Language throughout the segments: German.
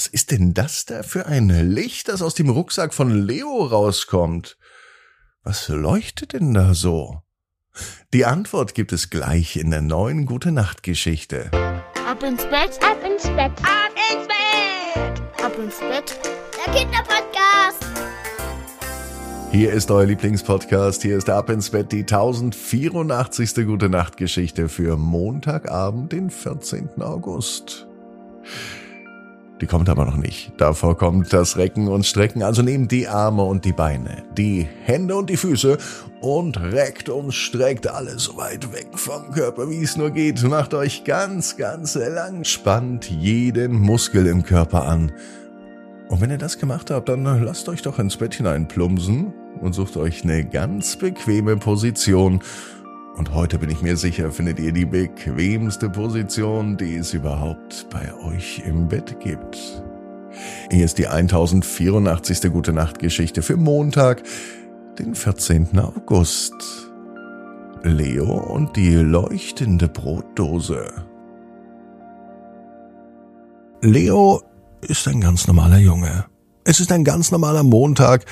Was ist denn das da für ein Licht, das aus dem Rucksack von Leo rauskommt? Was leuchtet denn da so? Die Antwort gibt es gleich in der neuen Gute Nacht Geschichte. Ab ins Bett, ab ins Bett, ab ins Bett, ab ins Bett. Der Kinderpodcast. Hier ist euer Lieblingspodcast. Hier ist Ab ins Bett die 1084. Gute Nacht Geschichte für Montagabend, den 14. August. Die kommt aber noch nicht. Davor kommt das Recken und Strecken. Also nehmt die Arme und die Beine, die Hände und die Füße und reckt und streckt alles so weit weg vom Körper, wie es nur geht. Macht euch ganz, ganz lang. Spannt jeden Muskel im Körper an. Und wenn ihr das gemacht habt, dann lasst euch doch ins Bett hinein plumpsen und sucht euch eine ganz bequeme Position und heute bin ich mir sicher, findet ihr die bequemste Position, die es überhaupt bei euch im Bett gibt. Hier ist die 1084. Gute Nacht Geschichte für Montag, den 14. August. Leo und die leuchtende Brotdose. Leo ist ein ganz normaler Junge. Es ist ein ganz normaler Montag.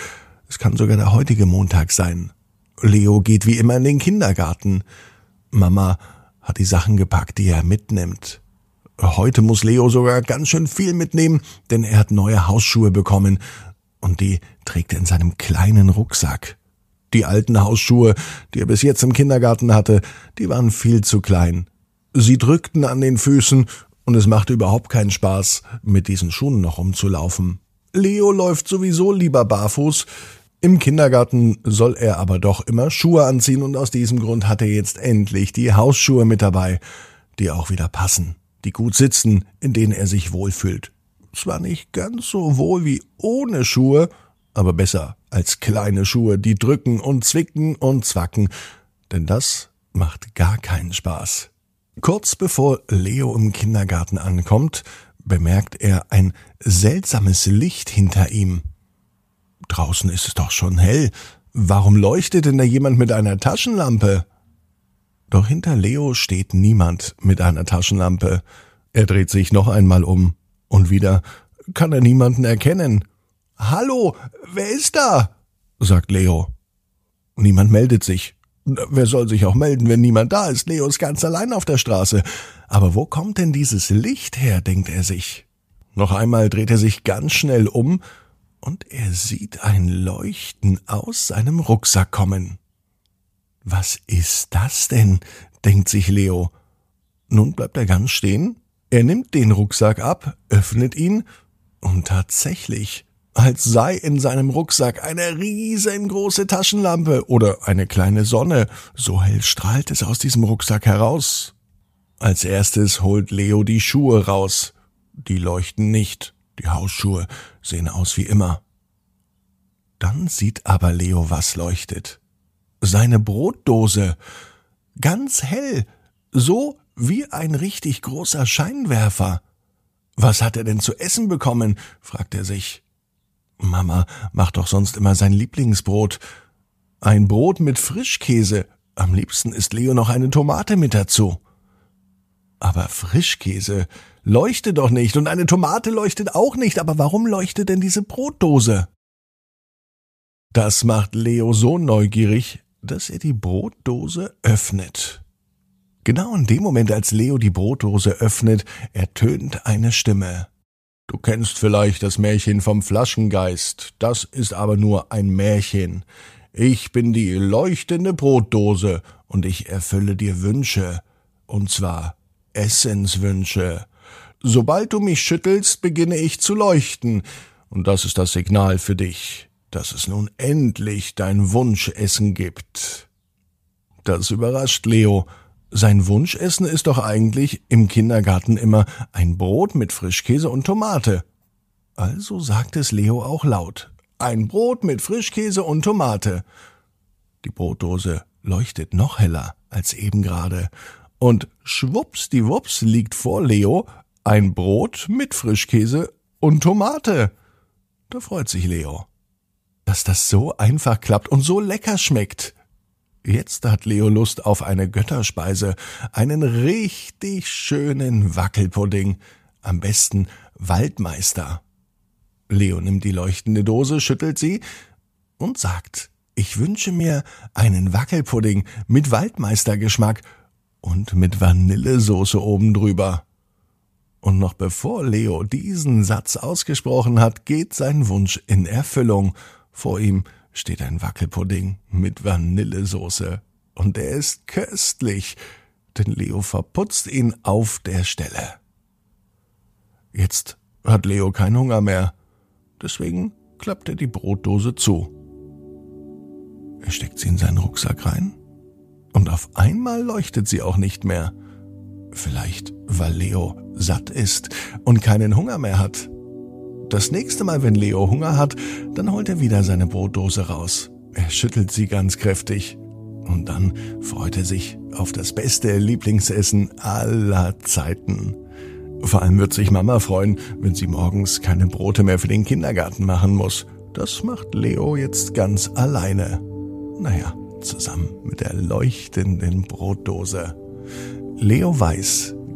Es kann sogar der heutige Montag sein. Leo geht wie immer in den Kindergarten. Mama hat die Sachen gepackt, die er mitnimmt. Heute muss Leo sogar ganz schön viel mitnehmen, denn er hat neue Hausschuhe bekommen und die trägt er in seinem kleinen Rucksack. Die alten Hausschuhe, die er bis jetzt im Kindergarten hatte, die waren viel zu klein. Sie drückten an den Füßen und es machte überhaupt keinen Spaß, mit diesen Schuhen noch umzulaufen. Leo läuft sowieso lieber barfuß, im Kindergarten soll er aber doch immer Schuhe anziehen und aus diesem Grund hat er jetzt endlich die Hausschuhe mit dabei, die auch wieder passen, die gut sitzen, in denen er sich wohlfühlt. Zwar nicht ganz so wohl wie ohne Schuhe, aber besser als kleine Schuhe, die drücken und zwicken und zwacken, denn das macht gar keinen Spaß. Kurz bevor Leo im Kindergarten ankommt, bemerkt er ein seltsames Licht hinter ihm. Draußen ist es doch schon hell. Warum leuchtet denn da jemand mit einer Taschenlampe? Doch hinter Leo steht niemand mit einer Taschenlampe. Er dreht sich noch einmal um und wieder kann er niemanden erkennen. Hallo, wer ist da? sagt Leo. Niemand meldet sich. Wer soll sich auch melden, wenn niemand da ist? Leo ist ganz allein auf der Straße. Aber wo kommt denn dieses Licht her, denkt er sich. Noch einmal dreht er sich ganz schnell um und er sieht ein Leuchten aus seinem Rucksack kommen. Was ist das denn? denkt sich Leo. Nun bleibt er ganz stehen, er nimmt den Rucksack ab, öffnet ihn, und tatsächlich, als sei in seinem Rucksack eine riesengroße Taschenlampe oder eine kleine Sonne, so hell strahlt es aus diesem Rucksack heraus. Als erstes holt Leo die Schuhe raus. Die leuchten nicht. Die Hausschuhe sehen aus wie immer. Dann sieht aber Leo, was leuchtet. Seine Brotdose. Ganz hell. So wie ein richtig großer Scheinwerfer. Was hat er denn zu essen bekommen? fragt er sich. Mama macht doch sonst immer sein Lieblingsbrot. Ein Brot mit Frischkäse. Am liebsten isst Leo noch eine Tomate mit dazu. Aber Frischkäse leuchtet doch nicht und eine Tomate leuchtet auch nicht. Aber warum leuchtet denn diese Brotdose? Das macht Leo so neugierig, dass er die Brotdose öffnet. Genau in dem Moment, als Leo die Brotdose öffnet, ertönt eine Stimme. Du kennst vielleicht das Märchen vom Flaschengeist, das ist aber nur ein Märchen. Ich bin die leuchtende Brotdose und ich erfülle dir Wünsche, und zwar Essenswünsche. Sobald du mich schüttelst, beginne ich zu leuchten, und das ist das Signal für dich, dass es nun endlich dein Wunschessen gibt. Das überrascht Leo. Sein Wunschessen ist doch eigentlich im Kindergarten immer ein Brot mit Frischkäse und Tomate. Also sagt es Leo auch laut. Ein Brot mit Frischkäse und Tomate. Die Brotdose leuchtet noch heller als eben gerade. Und schwuppsdiwupps liegt vor Leo ein Brot mit Frischkäse und Tomate. Da freut sich Leo, dass das so einfach klappt und so lecker schmeckt. Jetzt hat Leo Lust auf eine Götterspeise, einen richtig schönen Wackelpudding, am besten Waldmeister. Leo nimmt die leuchtende Dose, schüttelt sie und sagt, ich wünsche mir einen Wackelpudding mit Waldmeistergeschmack und mit Vanillesoße oben drüber. Und noch bevor Leo diesen Satz ausgesprochen hat, geht sein Wunsch in Erfüllung. Vor ihm steht ein Wackelpudding mit Vanillesoße. Und er ist köstlich, denn Leo verputzt ihn auf der Stelle. Jetzt hat Leo keinen Hunger mehr. Deswegen klappt er die Brotdose zu. Er steckt sie in seinen Rucksack rein und auf einmal leuchtet sie auch nicht mehr. Vielleicht, weil Leo satt ist und keinen Hunger mehr hat. Das nächste Mal, wenn Leo Hunger hat, dann holt er wieder seine Brotdose raus. Er schüttelt sie ganz kräftig. Und dann freut er sich auf das beste Lieblingsessen aller Zeiten. Vor allem wird sich Mama freuen, wenn sie morgens keine Brote mehr für den Kindergarten machen muss. Das macht Leo jetzt ganz alleine. Naja, zusammen mit der leuchtenden Brotdose. Leo weiß,